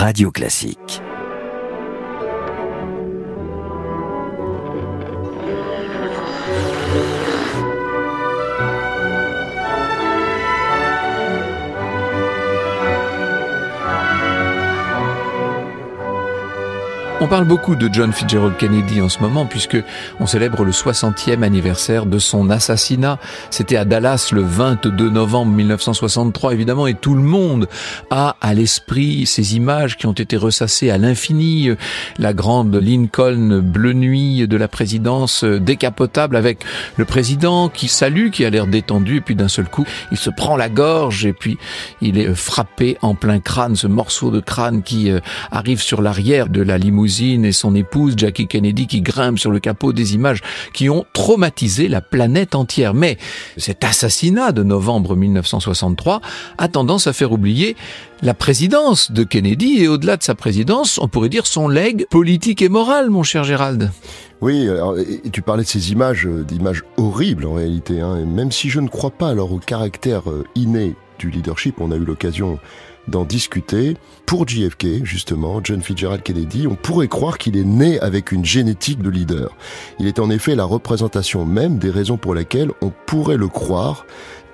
Radio Classique. On parle beaucoup de John Fitzgerald Kennedy en ce moment puisque on célèbre le 60e anniversaire de son assassinat. C'était à Dallas le 22 novembre 1963 évidemment et tout le monde a à l'esprit ces images qui ont été ressassées à l'infini. La grande Lincoln bleu nuit de la présidence décapotable avec le président qui salue, qui a l'air détendu et puis d'un seul coup il se prend la gorge et puis il est frappé en plein crâne, ce morceau de crâne qui euh, arrive sur l'arrière de la limousine et son épouse Jackie Kennedy qui grimpent sur le capot des images qui ont traumatisé la planète entière. Mais cet assassinat de novembre 1963 a tendance à faire oublier la présidence de Kennedy et au-delà de sa présidence, on pourrait dire son legs politique et moral, mon cher Gérald. Oui, et tu parlais de ces images, euh, d'images horribles en réalité. Hein, même si je ne crois pas alors au caractère euh, inné du leadership, on a eu l'occasion d'en discuter. Pour JFK, justement, John Fitzgerald Kennedy, on pourrait croire qu'il est né avec une génétique de leader. Il est en effet la représentation même des raisons pour lesquelles on pourrait le croire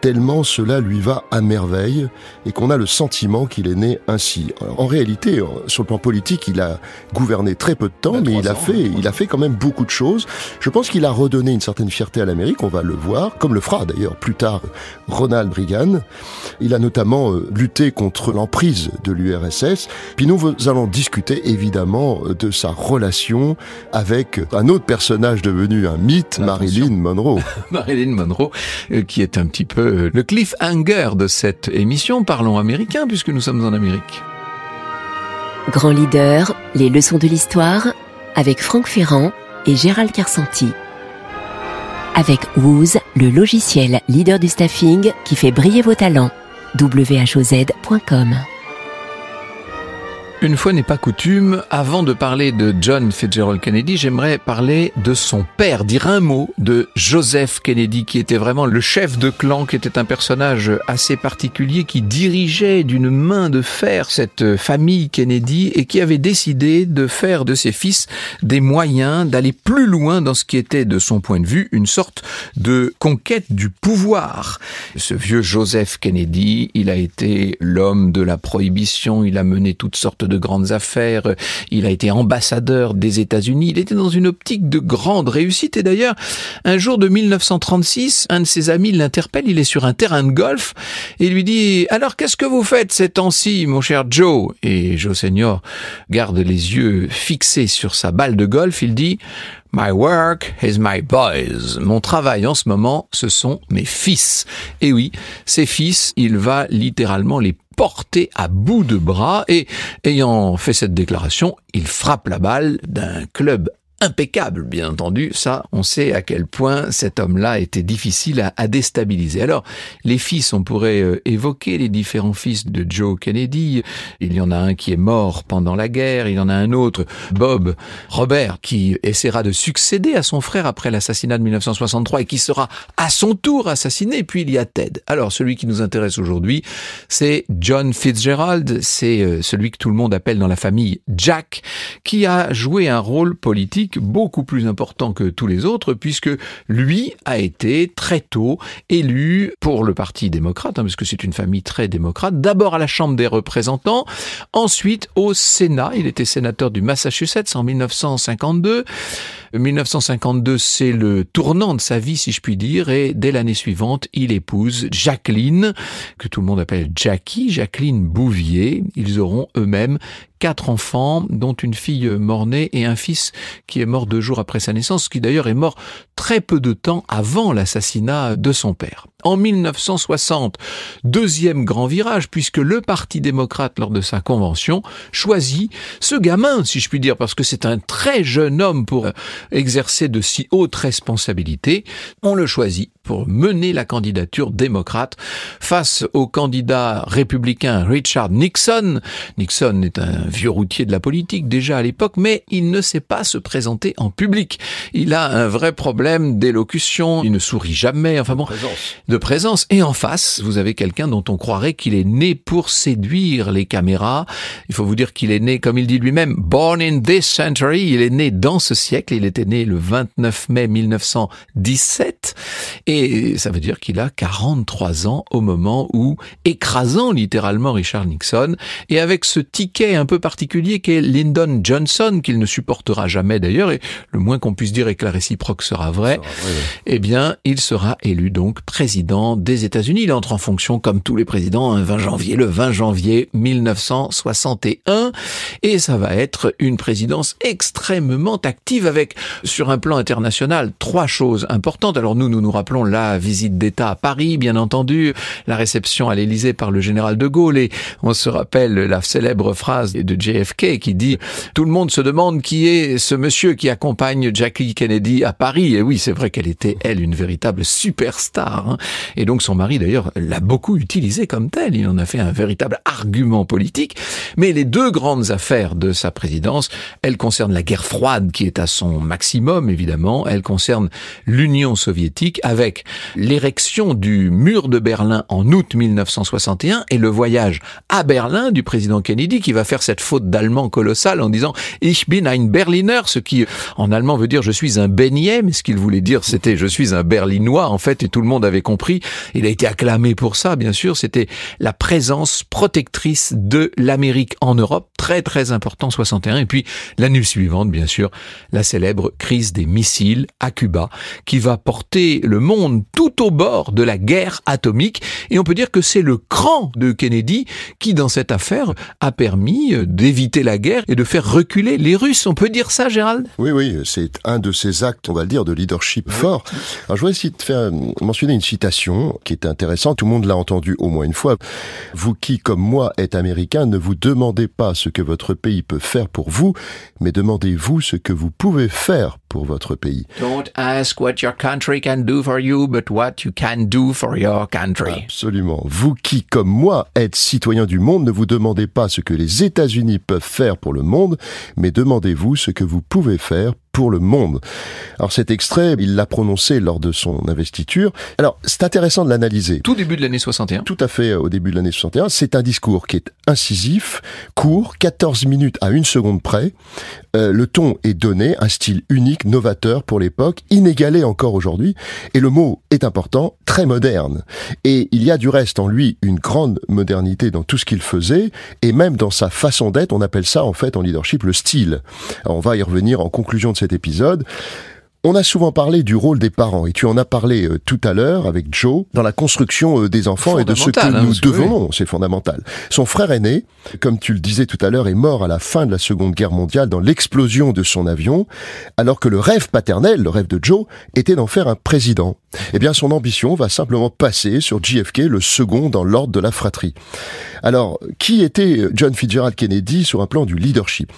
tellement cela lui va à merveille et qu'on a le sentiment qu'il est né ainsi. en réalité, sur le plan politique, il a gouverné très peu de temps, mais il a fait, il a fait quand même beaucoup de choses. Je pense qu'il a redonné une certaine fierté à l'Amérique, on va le voir, comme le fera d'ailleurs plus tard Ronald Reagan. Il a notamment euh, lutté contre l'emprise de l'URSS. Puis nous allons discuter évidemment de sa relation avec un autre personnage devenu un mythe, Marilyn Monroe. Marilyn Monroe, euh, qui est un petit peu le cliffhanger de cette émission. Parlons américain puisque nous sommes en Amérique. Grand leader, les leçons de l'histoire avec Franck Ferrand et Gérald Carsanti. Avec Wooz, le logiciel leader du staffing qui fait briller vos talents. whoz.com une fois n'est pas coutume, avant de parler de John Fitzgerald Kennedy, j'aimerais parler de son père, dire un mot de Joseph Kennedy, qui était vraiment le chef de clan, qui était un personnage assez particulier, qui dirigeait d'une main de fer cette famille Kennedy et qui avait décidé de faire de ses fils des moyens d'aller plus loin dans ce qui était, de son point de vue, une sorte de conquête du pouvoir. Ce vieux Joseph Kennedy, il a été l'homme de la prohibition, il a mené toutes sortes de de grandes affaires, il a été ambassadeur des États-Unis, il était dans une optique de grande réussite. Et d'ailleurs, un jour de 1936, un de ses amis l'interpelle, il est sur un terrain de golf et lui dit "Alors qu'est-ce que vous faites ces temps-ci, mon cher Joe? Et Joe Senior garde les yeux fixés sur sa balle de golf, il dit My work is my boys. Mon travail en ce moment, ce sont mes fils. Et oui, ces fils, il va littéralement les porté à bout de bras et, ayant fait cette déclaration, il frappe la balle d'un club impeccable, bien entendu. Ça, on sait à quel point cet homme-là était difficile à, déstabiliser. Alors, les fils, on pourrait euh, évoquer les différents fils de Joe Kennedy. Il y en a un qui est mort pendant la guerre, il y en a un autre, Bob Robert, qui essaiera de succéder à son frère après l'assassinat de 1963 et qui sera à son tour assassiné. puis il y a Ted. Alors, celui qui nous intéresse aujourd'hui, c'est John Fitzgerald. C'est euh, celui que tout le monde appelle dans la famille Jack, qui a joué un rôle politique beaucoup plus important que tous les autres, puisque lui a été très tôt élu pour le Parti démocrate, hein, parce que c'est une famille très démocrate, d'abord à la Chambre des représentants, ensuite au Sénat, il était sénateur du Massachusetts en 1952. 1952, c'est le tournant de sa vie, si je puis dire, et dès l'année suivante, il épouse Jacqueline, que tout le monde appelle Jackie, Jacqueline Bouvier. Ils auront eux-mêmes quatre enfants, dont une fille mort-née et un fils qui est mort deux jours après sa naissance, qui d'ailleurs est mort très peu de temps avant l'assassinat de son père. En 1960, deuxième grand virage, puisque le Parti démocrate, lors de sa convention, choisit ce gamin, si je puis dire, parce que c'est un très jeune homme pour euh, exercer de si hautes responsabilités. On le choisit pour mener la candidature démocrate face au candidat républicain Richard Nixon. Nixon est un vieux routier de la politique déjà à l'époque, mais il ne sait pas se présenter en public. Il a un vrai problème d'élocution, il ne sourit jamais, enfin bon, de présence. Et en face, vous avez quelqu'un dont on croirait qu'il est né pour séduire les caméras. Il faut vous dire qu'il est né, comme il dit lui-même, born in this century. Il est né dans ce siècle. Il était né le 29 mai 1917. Et ça veut dire qu'il a 43 ans au moment où, écrasant littéralement Richard Nixon, et avec ce ticket un peu particulier qu'est Lyndon Johnson, qu'il ne supportera jamais d'ailleurs, et le moins qu'on puisse dire et que la réciproque sera vraie, eh bien, il sera élu donc président des États-Unis. Il entre en fonction comme tous les présidents un 20 janvier, le 20 janvier 1961, et ça va être une présidence extrêmement active avec, sur un plan international, trois choses importantes. Alors nous, nous nous rappelons la visite d'État à Paris, bien entendu, la réception à l'Élysée par le général de Gaulle, et on se rappelle la célèbre phrase de JFK qui dit « Tout le monde se demande qui est ce monsieur qui accompagne Jackie Kennedy à Paris. Et oui, c'est vrai qu'elle était, elle, une véritable superstar. Hein. Et donc son mari, d'ailleurs, l'a beaucoup utilisée comme telle. Il en a fait un véritable argument politique. Mais les deux grandes affaires de sa présidence, elles concernent la guerre froide qui est à son maximum, évidemment. Elles concernent l'Union soviétique avec l'érection du mur de Berlin en août 1961 et le voyage à Berlin du président Kennedy qui va faire cette faute d'allemand colossale en disant Ich bin ein Berliner, ce qui en allemand veut dire je suis un beignet, mais ce qu'il voulait dire c'était je suis un berlinois en fait et tout le monde avait compris. Il a été acclamé pour ça bien sûr, c'était la présence protectrice de l'Amérique en Europe, très très important 61 et puis l'année suivante bien sûr, la célèbre crise des missiles à Cuba qui va porter le monde tout au bord de la guerre atomique et on peut dire que c'est le cran de Kennedy qui dans cette affaire a permis d'éviter la guerre et de faire reculer les Russes. On peut dire ça Gérald? Oui oui, c'est un de ces actes, on va le dire, de leadership fort. Alors je voudrais essayer de faire mentionner une citation qui est intéressante. Tout le monde l'a entendu au moins une fois. Vous qui, comme moi, êtes américain, ne vous demandez pas ce que votre pays peut faire pour vous, mais demandez-vous ce que vous pouvez faire pour votre pays. Don't ask what your country can do for you, but what you can do for your country. Absolument. Vous qui, comme moi, êtes citoyen du monde, ne vous demandez pas ce que les États-Unis peuvent faire pour le monde, mais demandez-vous ce que vous pouvez faire pour le monde. Alors cet extrait, il l'a prononcé lors de son investiture. Alors c'est intéressant de l'analyser. Tout début de l'année 61. Tout à fait au début de l'année 61. C'est un discours qui est incisif, court, 14 minutes à une seconde près. Euh, le ton est donné, un style unique, novateur pour l'époque, inégalé encore aujourd'hui. Et le mot est important, très moderne. Et il y a du reste en lui une grande modernité dans tout ce qu'il faisait, et même dans sa façon d'être. On appelle ça en fait en leadership le style. on va y revenir en conclusion de cet épisode. On a souvent parlé du rôle des parents et tu en as parlé euh, tout à l'heure avec Joe dans la construction euh, des enfants et de ce que hein, nous devenons, c'est fondamental. Son frère aîné, comme tu le disais tout à l'heure, est mort à la fin de la Seconde Guerre mondiale dans l'explosion de son avion, alors que le rêve paternel, le rêve de Joe, était d'en faire un président. Eh bien, son ambition va simplement passer sur JFK, le second dans l'ordre de la fratrie. Alors, qui était John Fitzgerald Kennedy sur un plan du leadership?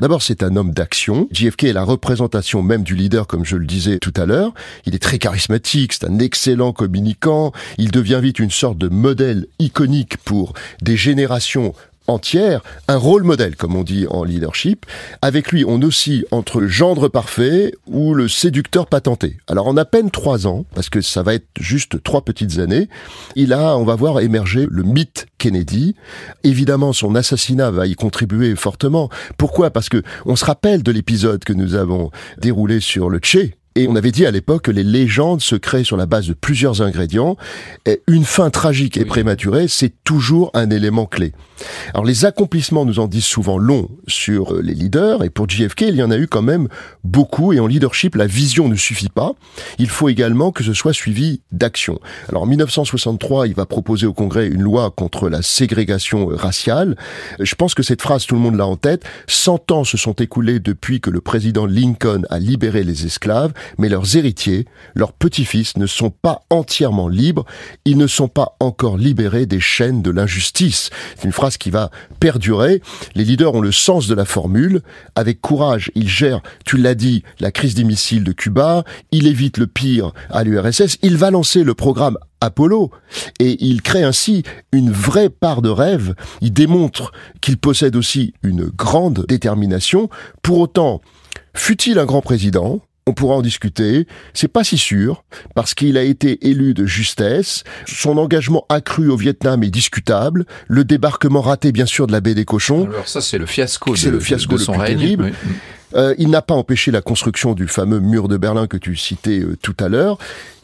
D'abord, c'est un homme d'action. JFK est la représentation même du leader comme je le disais tout à l'heure. Il est très charismatique, c'est un excellent communicant, il devient vite une sorte de modèle iconique pour des générations entière, un rôle modèle, comme on dit en leadership. Avec lui, on oscille entre le gendre parfait ou le séducteur patenté. Alors en à peine trois ans, parce que ça va être juste trois petites années, il a, on va voir émerger le mythe Kennedy. Évidemment, son assassinat va y contribuer fortement. Pourquoi? Parce que on se rappelle de l'épisode que nous avons déroulé sur le Che, et on avait dit à l'époque que les légendes se créent sur la base de plusieurs ingrédients. Et une fin tragique et prématurée, c'est toujours un élément clé. Alors les accomplissements nous en disent souvent long sur euh, les leaders, et pour JFK, il y en a eu quand même beaucoup, et en leadership, la vision ne suffit pas. Il faut également que ce soit suivi d'action. Alors en 1963, il va proposer au Congrès une loi contre la ségrégation raciale. Je pense que cette phrase, tout le monde l'a en tête. Cent ans se sont écoulés depuis que le président Lincoln a libéré les esclaves mais leurs héritiers, leurs petits-fils ne sont pas entièrement libres, ils ne sont pas encore libérés des chaînes de l'injustice. C'est une phrase qui va perdurer. Les leaders ont le sens de la formule. Avec courage, ils gèrent, tu l'as dit, la crise des missiles de Cuba, il évite le pire à l'URSS, il va lancer le programme Apollo. Et il crée ainsi une vraie part de rêve. Il démontre qu'il possède aussi une grande détermination. Pour autant, fut-il un grand président? On pourra en discuter. C'est pas si sûr parce qu'il a été élu de justesse. Son engagement accru au Vietnam est discutable. Le débarquement raté, bien sûr, de la baie des cochons. Alors ça, c'est le fiasco. C'est le fiasco de, son plus règne. terrible. Oui. Euh, il n'a pas empêché la construction du fameux mur de Berlin que tu citais euh, tout à l'heure.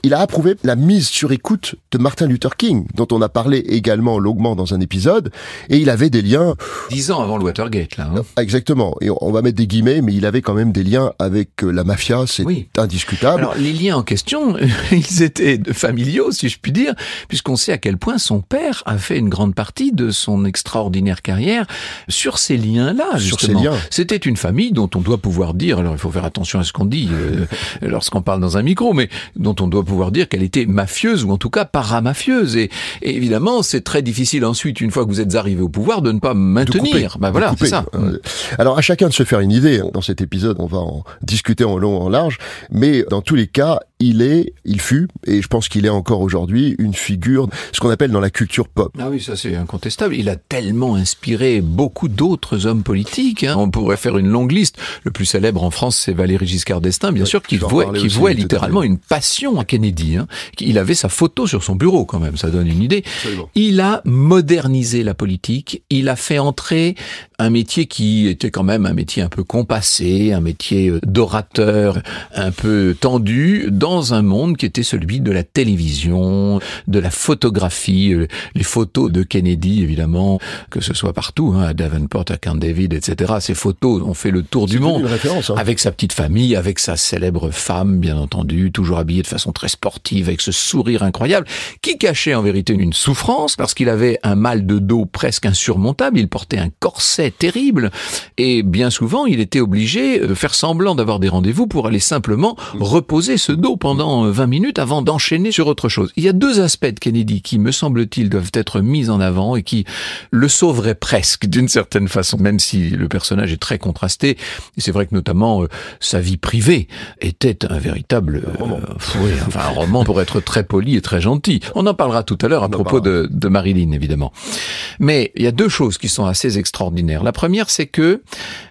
Il a approuvé la mise sur écoute de Martin Luther King, dont on a parlé également longuement dans un épisode, et il avait des liens Dix ans avant le Watergate, là. hein. exactement. Et on va mettre des guillemets, mais il avait quand même des liens avec euh, la mafia, c'est Oui. indiscutable. Alors les liens en question, ils étaient familiaux, si je puis dire, puisqu'on sait à quel point son père a fait une grande partie de son extraordinaire carrière sur ces liens-là. Sur ces justement. liens. C'était une famille dont on doit pouvoir dire, alors il faut faire attention à ce qu'on dit euh, lorsqu'on parle dans un micro, mais dont on doit pouvoir dire qu'elle était mafieuse ou en tout cas paramafieuse. Et, et évidemment, c'est très difficile ensuite, une fois que vous êtes arrivé au pouvoir, de ne pas maintenir. bah voilà, c'est ça. Euh, Alors à chacun de se faire une idée. Dans cet épisode, on va en discuter en long, en large. Mais dans tous les cas, il est, il fut, et je pense qu'il est encore aujourd'hui, une figure, ce qu'on appelle dans la culture pop. Ah oui, ça c'est incontestable. Il a tellement inspiré beaucoup d'autres hommes politiques. hein. On pourrait faire une longue liste. Le plus célèbre en France, c'est Valéry Giscard d'Estaing, bien Ouais, sûr, qui parler qui à littéralement une passion à Kennedy. Hein. Il avait sa photo sur son bureau quand même, ça donne une idée. Absolument. Il a modernisé la politique. Il a fait entrer un métier qui était quand même un métier un peu compassé, un métier euh, d'orateur un peu tendu dans un monde qui était celui de la télévision, de la photographie, euh, les photos de Kennedy évidemment, que ce soit partout, hein, à Davenport, à Camp David, etc. Ces photos ont fait le tour du monde. Hein. Avec sa petite famille, avec sa célèbre femme, bien entendu, toujours habillée de façon très sportive, avec ce sourire incroyable, qui cachait en vérité une souffrance, parce qu'il avait un mal de dos presque insurmontable, il portait un corset terrible, et bien souvent, il était obligé de faire semblant d'avoir des rendez-vous pour aller simplement reposer ce dos pendant euh, 20 minutes avant d'enchaîner sur autre chose. Il y a deux aspects de Kennedy qui, me semble-t-il, doivent être mis en avant et qui le sauveraient presque d'une certaine façon, même si le personnage est très contrasté. C'est vrai que notamment euh, sa vie privée était un véritable euh, oui, enfin un roman pour être très poli et très gentil. On en parlera tout à l'heure à propos de, de Marilyn, évidemment. Mais il y a deux choses qui sont assez extraordinaires. La première, c'est que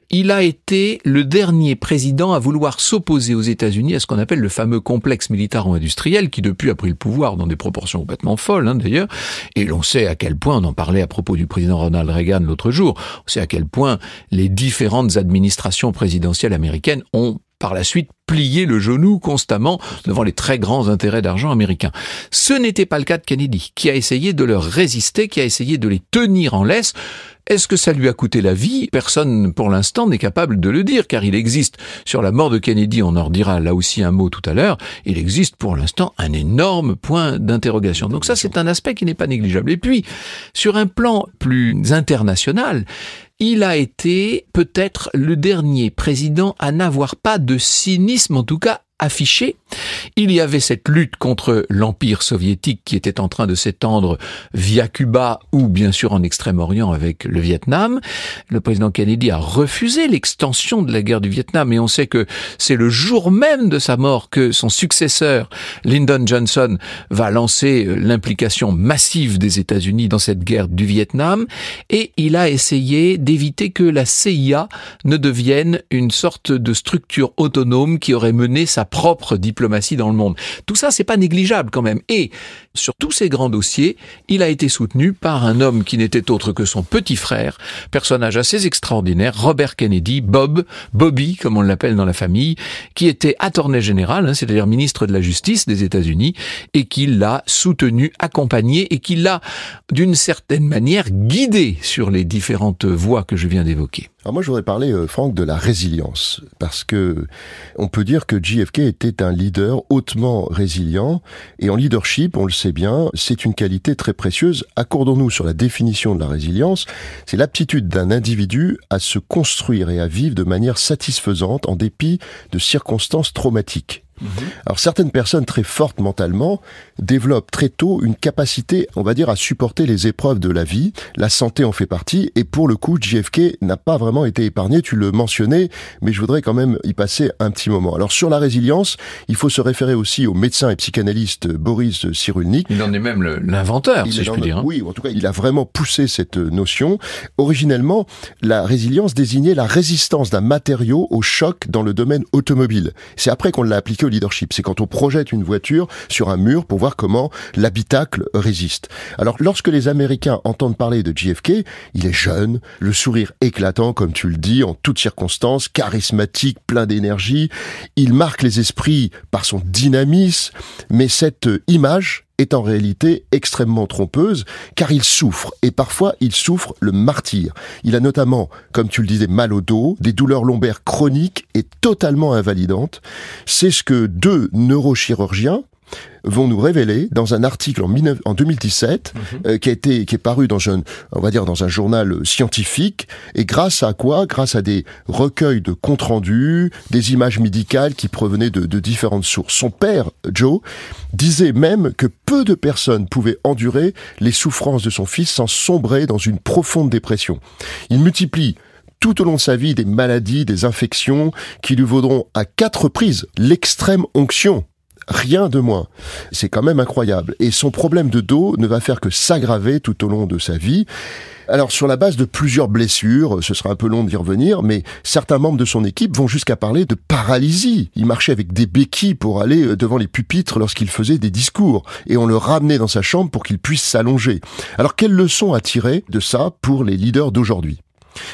il a été le dernier président à vouloir s'opposer aux États-Unis à ce qu'on appelle le fameux complexe militaro-industriel qui depuis a pris le pouvoir dans des proportions complètement folles hein, d'ailleurs. Et l'on sait à quel point, on en parlait à propos du président Ronald Reagan l'autre jour, on sait à quel point les différentes administrations présidentielles américaines ont par la suite plié le genou constamment devant les très grands intérêts d'argent américains. Ce n'était pas le cas de Kennedy, qui a essayé de leur résister, qui a essayé de les tenir en laisse. Est-ce que ça lui a coûté la vie? Personne, pour l'instant, n'est capable de le dire, car il existe, sur la mort de Kennedy, on en redira là aussi un mot tout à l'heure, il existe pour l'instant un énorme point d'interrogation. Donc ça, c'est un aspect qui n'est pas négligeable. Et puis, sur un plan plus international, il a été peut-être le dernier président à n'avoir pas de cynisme, en tout cas affiché. Il y avait cette lutte contre l'Empire soviétique qui était en train de s'étendre via Cuba ou bien sûr en Extrême-Orient avec le Vietnam. Le président Kennedy a refusé l'extension de la guerre du Vietnam et on sait que c'est le jour même de sa mort que son successeur, Lyndon Johnson, va lancer euh, l'implication massive des États-Unis dans cette guerre du Vietnam et il a essayé d'éviter que la CIA ne devienne une sorte de structure autonome qui aurait mené sa propre diplomatie dans le monde. Tout ça, c'est pas négligeable quand même. Et sur tous ces grands dossiers, il a été soutenu par un homme qui n'était autre que son petit frère, personnage assez extraordinaire, Robert Kennedy, Bob, Bobby, comme on l'appelle dans la famille, qui était attorney général, hein, c'est-à-dire ministre de la Justice des États-Unis, et qui l'a soutenu, accompagné, et qui l'a, d'une certaine manière, guidé sur les différentes voies que je viens d'évoquer. Alors moi, je voudrais parler, euh, Franck, de la résilience, parce que on peut dire que JFK était un leader hautement résilient, et en leadership, on le sait bien, c'est une qualité très précieuse. Accordons-nous sur la définition de la résilience. C'est l'aptitude d'un individu à se construire et à vivre de manière satisfaisante en dépit de circonstances traumatiques. Mhm. Alors certaines personnes très fortes mentalement développent très tôt une capacité, on va dire, à supporter les épreuves de la vie. La santé en fait partie, et pour le coup, JFK n'a pas vraiment été épargné. Tu le mentionnais, mais je voudrais quand même y passer un petit moment. Alors sur la résilience, il faut se référer aussi au médecin et psychanalyste Boris Cyrulnik. Il en est même l'inventeur, si je puis dire. Hein. Oui, en tout cas, il a vraiment poussé cette notion. Originellement, la résilience désignait la résistance d'un matériau au choc dans le domaine automobile. C'est après qu'on l'a appliqué leadership. C'est quand on projette une voiture sur un mur pour voir comment l'habitacle résiste. Alors, lorsque les Américains entendent parler de JFK, il est jeune, le sourire éclatant, comme tu le dis, en toutes circonstances, charismatique, plein d'énergie. Il marque les esprits par son dynamisme, mais cette image est en réalité extrêmement trompeuse, car il souffre, et parfois il souffre le martyr. Il a notamment, comme tu le disais, mal au dos, des douleurs lombaires chroniques et totalement invalidantes. C'est ce que deux neurochirurgiens, vont nous révéler dans un article en, en 2017 mhm. euh, qui a été qui est paru dans un on va dire dans un journal scientifique. Et grâce à quoi? Grâce à des recueils de comptes rendus des images médicales qui provenaient de, de différentes sources. Son père Joe disait même que peu de personnes pouvaient endurer les souffrances de son fils sans sombrer dans une profonde dépression. Il multiplie tout au long de sa vie des maladies, des infections qui lui vaudront à quatre reprises l'extrême onction Rien de moins. C'est quand même incroyable. Et son problème de dos ne va faire que s'aggraver tout au long de sa vie. Alors sur la base de plusieurs blessures, ce sera un peu long d'y revenir, mais certains membres de son équipe vont jusqu'à parler de paralysie. Il marchait avec des béquilles pour aller euh, devant les pupitres lorsqu'il faisait des discours, et on le ramenait dans sa chambre pour qu'il puisse s'allonger. Alors quelle leçon à tirer de ça pour les leaders d'aujourd'hui?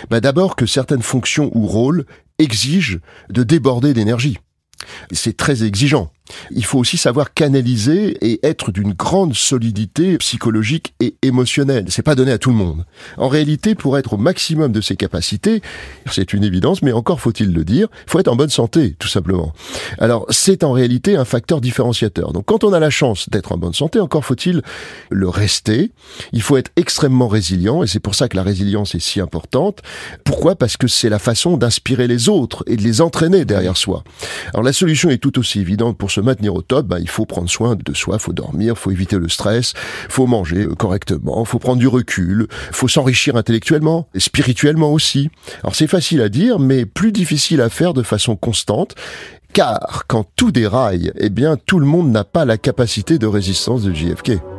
Ben D'abord que certaines fonctions ou rôles exigent de déborder d'énergie. C'est très exigeant. Il faut aussi savoir canaliser et être d'une grande solidité psychologique et émotionnelle. C'est pas donné à tout le monde. En réalité, pour être au maximum de ses capacités, c'est une évidence, mais encore faut-il le dire, faut être en bonne santé, tout simplement. Alors, c'est en réalité un facteur différenciateur. Donc, quand on a la chance d'être en bonne santé, encore faut-il le rester. Il faut être extrêmement résilient, et c'est pour ça que la résilience est si importante. Pourquoi? Parce que c'est la façon d'inspirer les autres et de les entraîner derrière soi. Alors, la solution est tout aussi évidente pour se maintenir au top, bah, il faut prendre soin de soi, faut dormir, faut éviter le stress, faut manger euh, correctement, faut prendre du recul, faut s'enrichir intellectuellement, et spirituellement aussi. Alors c'est facile à dire, mais plus difficile à faire de façon constante. Car quand tout déraille, eh bien tout le monde n'a pas la capacité de résistance de JFK.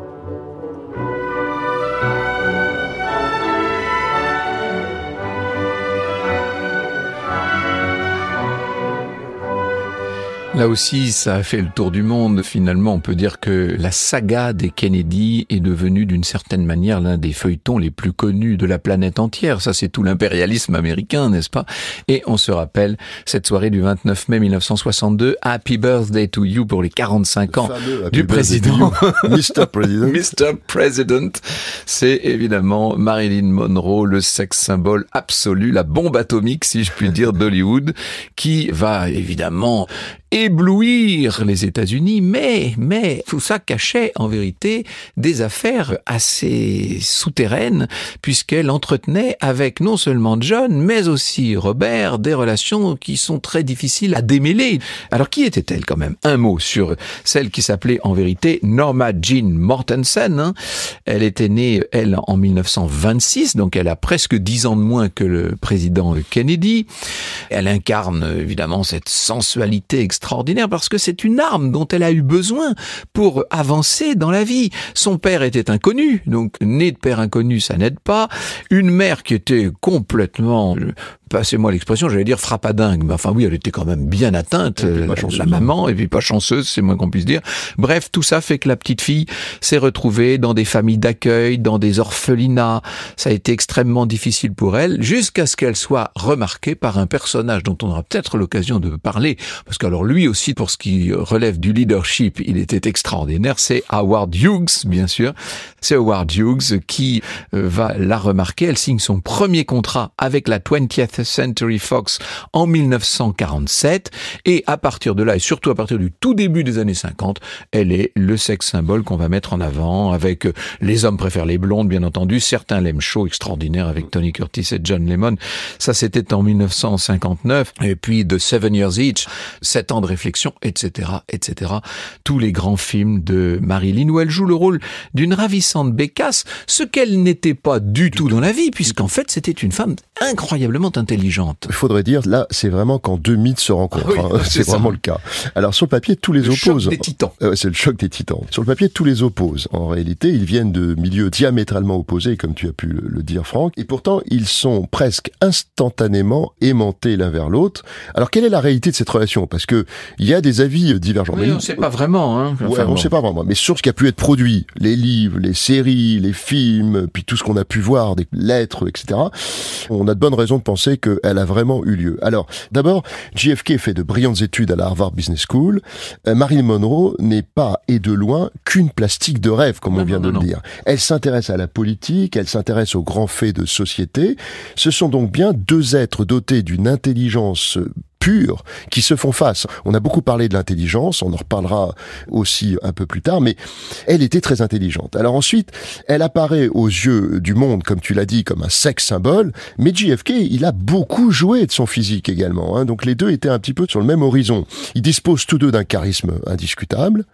Là aussi, ça a fait le tour du monde. Finalement, on peut dire que la saga des Kennedy est devenue d'une certaine manière l'un des feuilletons les plus connus de la planète entière. Ça, c'est tout l'impérialisme américain, n'est-ce pas? Et on se rappelle cette soirée du 29 mai 1962, Happy Birthday to You pour les 45 ans du président. Mr. President. Mr. President. C'est évidemment Marilyn Monroe, le sexe symbole absolu, la bombe atomique, si je puis dire, d'Hollywood, qui va évidemment éblouir les États-Unis, mais, mais tout ça cachait en vérité des affaires assez souterraines, puisqu'elle entretenait avec non seulement John, mais aussi Robert, des relations qui sont très difficiles à démêler. Alors qui était-elle quand même? Un mot sur celle qui s'appelait en vérité Norma Jean Mortensen. Hein. Elle était née, elle, en 1926, donc elle a presque dix ans de moins que le président Kennedy. Elle incarne évidemment cette sensualité extrêmement parce que c'est une arme dont elle a eu besoin pour avancer dans la vie. Son père était inconnu, donc né de père inconnu, ça n'aide pas. Une mère qui était complètement passez-moi l'expression, j'allais dire frappadingue, mais enfin oui, elle était quand même bien atteinte, euh, la, maman, et puis pas chanceuse, c'est moins qu'on puisse dire. Bref, tout ça fait que la petite fille s'est retrouvée dans des familles d'accueil, dans des orphelinats. Ça a été extrêmement difficile pour elle, jusqu'à ce qu'elle soit remarquée par un personnage dont on aura peut-être l'occasion de parler, parce qu'alors lui aussi, pour ce qui relève du leadership, il était extraordinaire, c'est Howard Hughes, bien sûr. C'est Howard Hughes qui euh, va la remarquer. Elle signe son premier contrat avec la 20th Century Fox en 1947. Et à partir de là, et surtout à partir du tout début des années 50, elle est le sexe symbole qu'on va mettre en avant avec les hommes préfèrent les blondes, bien entendu. Certains l'aiment chaud, extraordinaire avec Tony Curtis et John Lemon. Ça, c'était en 1959. Et puis de Seven Years Each, Sept ans de réflexion, etc., etc. Tous les grands films de Marilyn où elle joue le rôle d'une ravissante bécasse, ce qu'elle n'était pas du tout dans la vie, puisqu'en fait, c'était une femme incroyablement. Il faudrait dire, là, c'est vraiment quand deux mythes se rencontrent. Ah oui, hein. c'est vraiment le cas. Alors, sur le papier, tous les Le opposent. choc des titans. Euh, c'est le choc des titans. Sur le papier, tous les opposent. En réalité, ils viennent de milieux diamétralement opposés, comme tu as pu le, dire, Franck, et pourtant, ils sont presque instantanément aimantés l'un vers l'autre. Alors, quelle est la réalité de cette relation? Parce que il y a des avis divergents. Oui, Mais- on ne sait pas vraiment. Hein. Ouais, on ne sait pas vraiment. Mais sur ce qui a pu être produit, les livres, les séries, les films, puis tout ce qu'on a pu voir, des lettres, etc., on a de bonnes raisons de penser qu'elle a vraiment eu lieu. Alors, d'abord, JFK fait de brillantes études à la Harvard Business School. Euh, Marilyn Monroe n'est pas, et de loin, qu'une plastique de rêve, comme on vient non, de non, le dire. Elle s'intéresse à la politique, elle s'intéresse aux grands faits de société. Ce sont donc bien deux êtres dotés d'une intelligence qui se font face. On a beaucoup parlé de l'intelligence, on en reparlera aussi un peu plus tard, mais elle était très intelligente. Alors ensuite, elle apparaît aux yeux du monde, comme tu l'as dit, comme un sexe symbole, mais JFK, il a beaucoup joué de son physique également. Hein, donc les deux étaient un petit peu sur le même horizon. Ils disposent tous deux d'un charisme indiscutable.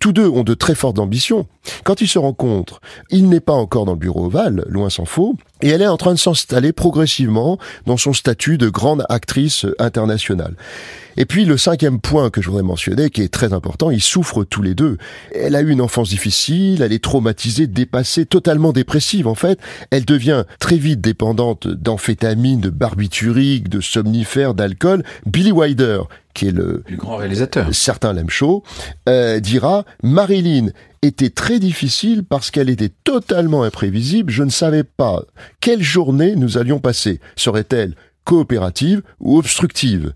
Tous deux ont de très fortes ambitions. Quand ils se rencontrent, il n'est pas encore dans le bureau ovale, loin s'en faut, et elle est en train de s'installer progressivement dans son statut de grande actrice internationale. Et puis le cinquième point que je voudrais mentionner, qui est très important, ils souffrent tous les deux. Elle a eu une enfance difficile, elle est traumatisée, dépassée, totalement dépressive en fait. Elle devient très vite dépendante d'amphétamines, de barbituriques, de somnifères, d'alcool. Billy Wilder, qui est le, Le grand réalisateur. certains l'aiment chaud, euh, dira Marilyn était très difficile parce qu'elle était totalement imprévisible. Je ne savais pas quelle journée nous allions passer. Serait-elle coopérative ou obstructive.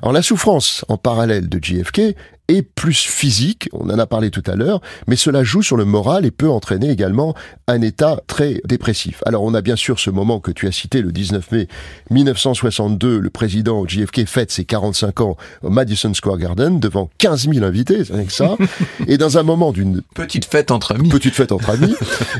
Alors la souffrance en parallèle de JFK est plus physique, on en a parlé tout à l'heure, mais cela joue sur le moral et peut entraîner également un état très dépressif. Alors on a bien sûr ce moment que tu as cité, le 19 mai 1962, le président JFK fête ses 45 ans au Madison Square Garden devant 15 000 invités, c'est rien que ça, et dans un moment d'une Petite fête entre amis. petite fête entre amis,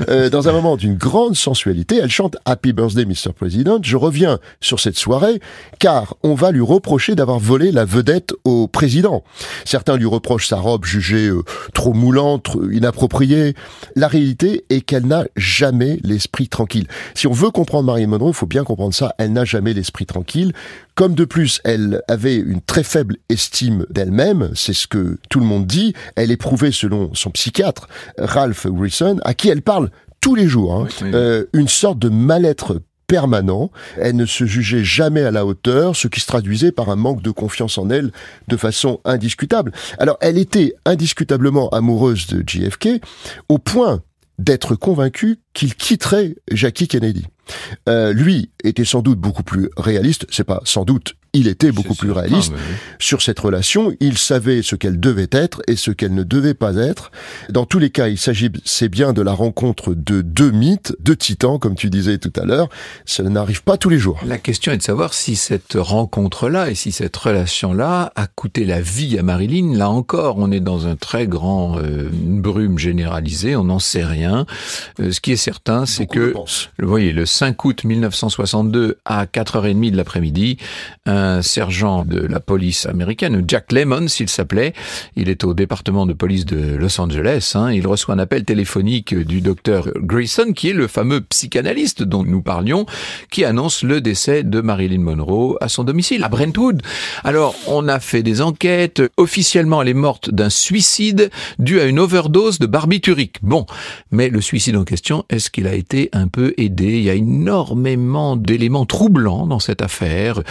euh, dans un moment d'une grande sensualité, elle chante Happy Birthday Mr. President. Je reviens sur cette soirée car on va lui reprocher d'avoir volé la vedette au président. Certains lui reprochent sa robe jugée euh, trop moulante, trop inappropriée. La réalité est qu'elle n'a jamais l'esprit tranquille. Si on veut comprendre Marilyn Monroe, il faut bien comprendre ça, elle n'a jamais l'esprit tranquille. Comme de plus, elle avait une très faible estime d'elle-même, c'est ce que tout le monde dit, elle éprouvait selon son psychiatre, Ralph Wilson, à qui elle parle tous les jours, hein, Oui, oui. euh, une sorte de mal-être permanent. Elle ne se jugeait jamais à la hauteur, ce qui se traduisait par un manque de confiance en elle de façon indiscutable. Alors, elle était indiscutablement amoureuse de JFK, au point d'être convaincue qu'il quitterait Jackie Kennedy. Euh, lui était sans doute beaucoup plus réaliste, c'est pas sans doute, il était beaucoup plus réaliste sur cette relation. Il savait ce qu'elle devait être et ce qu'elle ne devait pas être. Dans tous les cas, il s'agit, c'est bien de la rencontre de deux mythes, deux titans, comme tu disais tout à l'heure. Ça n'arrive pas tous les jours. La question est de savoir si cette rencontre-là et si cette relation-là a coûté la vie à Marilyn. Là encore, on est dans un très grand euh, une brume généralisée, on n'en sait rien. Euh, ce qui est certain, c'est que. Vous voyez, le 5 août 1962, à 4h30 de l'après-midi, un sergent de la police américaine, Jack Lemon, s'il s'appelait, il est au département de police de Los Angeles, hein, il reçoit un appel téléphonique du docteur Grayson, qui est le fameux psychanalyste dont nous parlions, qui annonce le décès de Marilyn Monroe à son domicile, à Brentwood. Alors, on a fait des enquêtes. Officiellement, elle est morte d'un suicide dû à une overdose de barbiturique. Bon, mais le suicide en question, est-ce qu'il a été un peu aidé? Il y a énormément d'éléments troublants dans cette affaire.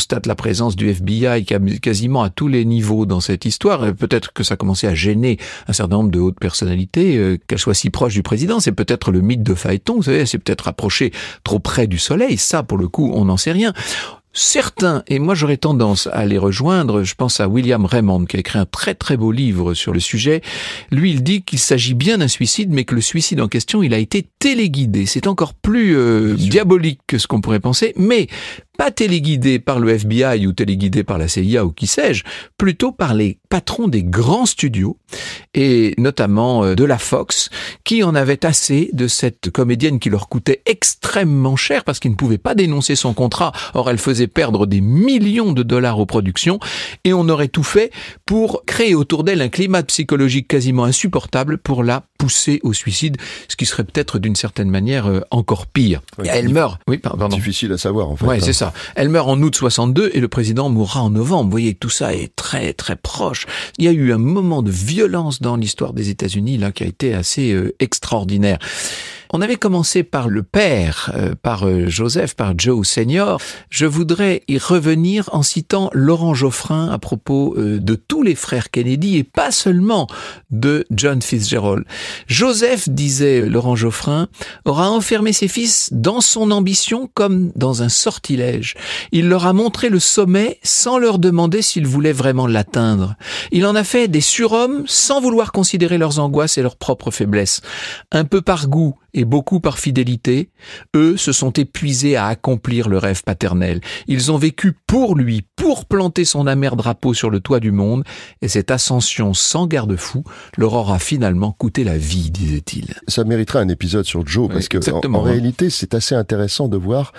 Constate la présence du FBI quasiment à tous les niveaux dans cette histoire. Peut-être que ça a commencé à gêner un certain nombre de hautes personnalités, euh, qu'elles soient si proches du président. C'est peut-être le mythe de Phaéton, vous savez, c'est peut-être approché trop près du soleil. Ça, pour le coup, on n'en sait rien. Certains, et moi j'aurais tendance à les rejoindre, je pense à William Raymond qui a écrit un très très beau livre sur le sujet, lui il dit qu'il s'agit bien d'un suicide mais que le suicide en question il a été téléguidé. C'est encore plus euh, diabolique que ce qu'on pourrait penser, mais pas téléguidés par le FBI ou téléguidés par la CIA ou qui sais-je, plutôt par les patrons des grands studios et notamment euh, de la Fox qui en avait assez de cette comédienne qui leur coûtait extrêmement cher parce qu'ils ne pouvaient pas dénoncer son contrat. Or, elle faisait perdre des millions de dollars aux productions et on aurait tout fait pour créer autour d'elle un climat psychologique quasiment insupportable pour la pousser au suicide, ce qui serait peut-être d'une certaine manière euh, encore pire. elle meurt. Oui, pardon. Difficile à savoir en fait. Ouais, c'est hein. Elle meurt en août 62 et le président mourra en novembre. Vous voyez, tout ça est très très proche. Il y a eu un moment de violence dans l'histoire des États-Unis là qui a été assez euh, extraordinaire. On avait commencé par le père, euh, par euh, Joseph, par Joe Senior. Je voudrais y revenir en citant Laurent Geoffrin à propos euh, de tous les frères Kennedy et pas seulement de John Fitzgerald. Joseph, disait Laurent Geoffrin, aura enfermé ses fils dans son ambition comme dans un sortilège. Il leur a montré le sommet sans leur demander s'ils voulaient vraiment l'atteindre. Il en a fait des surhommes sans vouloir considérer leurs angoisses et leurs propres faiblesses. Un peu par goût et beaucoup par fidélité, eux se sont épuisés à accomplir le rêve paternel. Ils ont vécu pour lui, pour planter son amer drapeau sur le toit du monde, et cette ascension sans garde-fou leur aura finalement coûté la vie, disait-il. Ça mériterait un épisode sur Joe, parce que en réalité, c'est assez intéressant de voir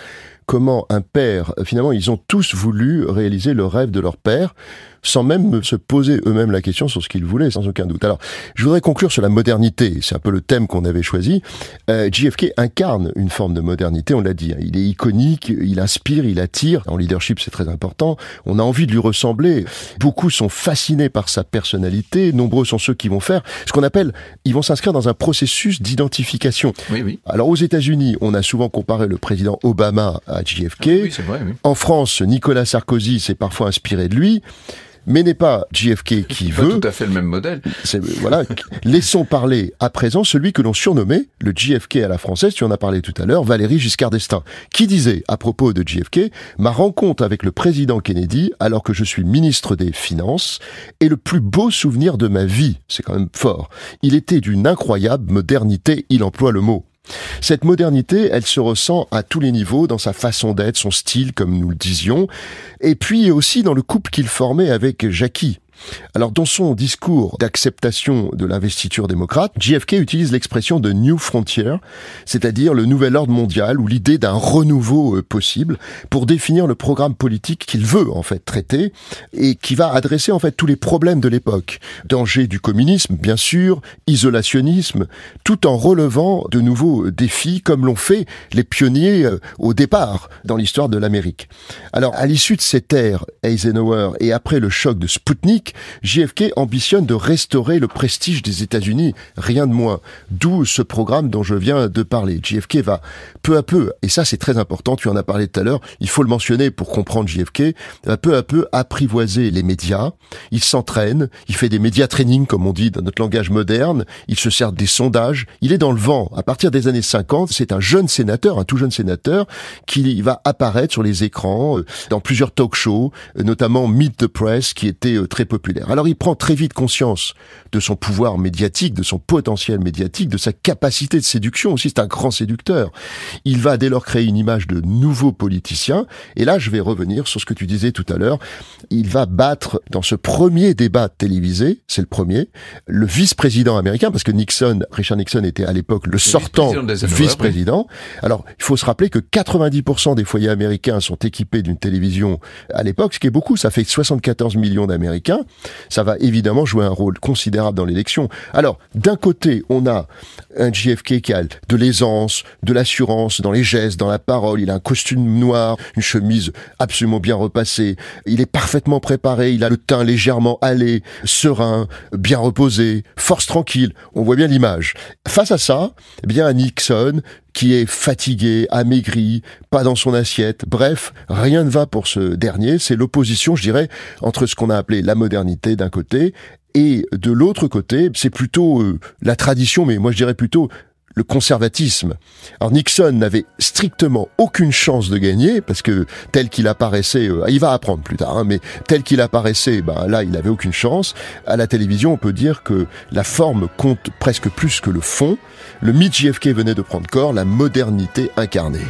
comment un père, finalement, ils ont tous voulu réaliser le rêve de leur père sans même se poser eux-mêmes la question sur ce qu'ils voulaient, sans aucun doute. Alors, je voudrais conclure sur la modernité. C'est un peu le thème qu'on avait choisi. Euh, JFK incarne une forme de modernité, on l'a dit. Il est iconique, il inspire, il attire. En leadership, c'est très important. On a envie de lui ressembler. Beaucoup sont fascinés par sa personnalité. Nombreux sont ceux qui vont faire ce qu'on appelle, ils vont s'inscrire dans un processus d'identification. Oui, oui. Alors, aux États-Unis, on a souvent comparé le président Obama à JFK. Oui, c'est vrai, oui. En France, Nicolas Sarkozy s'est parfois inspiré de lui mais n'est pas JFK qui veut. Pas tout à fait le même modèle. Voilà. Laissons parler à présent celui que l'on surnommait le JFK à la française, tu en as parlé tout à l'heure, Valérie Giscard d'Estaing, qui disait à propos de JFK, ma rencontre avec le président Kennedy, alors que je suis ministre des Finances, est le plus beau souvenir de ma vie. C'est quand même fort. Il était d'une incroyable modernité, il emploie le mot. Cette modernité, elle se ressent à tous les niveaux, dans sa façon d'être, son style, comme nous le disions, et puis aussi dans le couple qu'il formait avec Jackie. Alors, dans son discours d'acceptation de l'investiture démocrate, JFK utilise l'expression de New Frontier, c'est-à-dire le nouvel ordre mondial ou l'idée d'un renouveau euh, possible pour définir le programme politique qu'il veut en fait traiter et qui va adresser en fait tous les problèmes de l'époque. Danger du communisme, bien sûr, isolationnisme, tout en relevant de nouveaux défis comme l'ont fait les pionniers euh, au départ dans l'histoire de l'Amérique. Alors, à l'issue de cette ère Eisenhower et après le choc de Sputnik, JFK ambitionne de restaurer le prestige des États-Unis, rien de moins. D'où ce programme dont je viens de parler. JFK va peu à peu, et ça c'est très important, tu en as parlé tout à l'heure, il faut le mentionner pour comprendre JFK, va peu à peu apprivoiser les médias, il s'entraîne, il fait des médias training comme on dit dans notre langage moderne, il se sert des sondages, il est dans le vent. À partir des années 50, c'est un jeune sénateur, un tout jeune sénateur, qui va apparaître sur les écrans, euh, dans plusieurs talk shows, euh, notamment Meet the Press, qui était euh, très populaire alors il prend très vite conscience de son pouvoir médiatique, de son potentiel médiatique, de sa capacité de séduction aussi, c'est un grand séducteur. Il va dès lors créer une image de nouveau politicien, et là je vais revenir sur ce que tu disais tout à l'heure, il va battre dans ce premier débat télévisé, c'est le premier, le vice-président américain, parce que Nixon, Richard Nixon était à l'époque le sortant vice-président. Alors il faut se rappeler que 90% des foyers américains sont équipés d'une télévision à l'époque, ce qui est beaucoup, ça fait 74 millions d'Américains, ça va évidemment jouer un rôle considérable dans l'élection. Alors, d'un côté, on a un JFK qui a de l'aisance, de l'assurance dans les gestes, dans la parole, il a un costume noir, une chemise absolument bien repassée, il est parfaitement préparé, il a le teint légèrement allé, serein, bien reposé, force tranquille, on voit bien l'image. Face à ça, eh bien Nixon, qui est fatigué, amaigri, pas dans son assiette. Bref, rien ne va pour ce dernier. C'est l'opposition, je dirais, entre ce qu'on a appelé la modernité d'un côté et de l'autre côté, c'est plutôt euh, la tradition, mais moi je dirais plutôt le conservatisme. Alors Nixon n'avait strictement aucune chance de gagner parce que tel qu'il apparaissait, euh, il va apprendre plus tard, hein, mais tel qu'il apparaissait, ben là il avait aucune chance. À la télévision, on peut dire que la forme compte presque plus que le fond. Le mythe JFK venait de prendre corps, la modernité incarnée.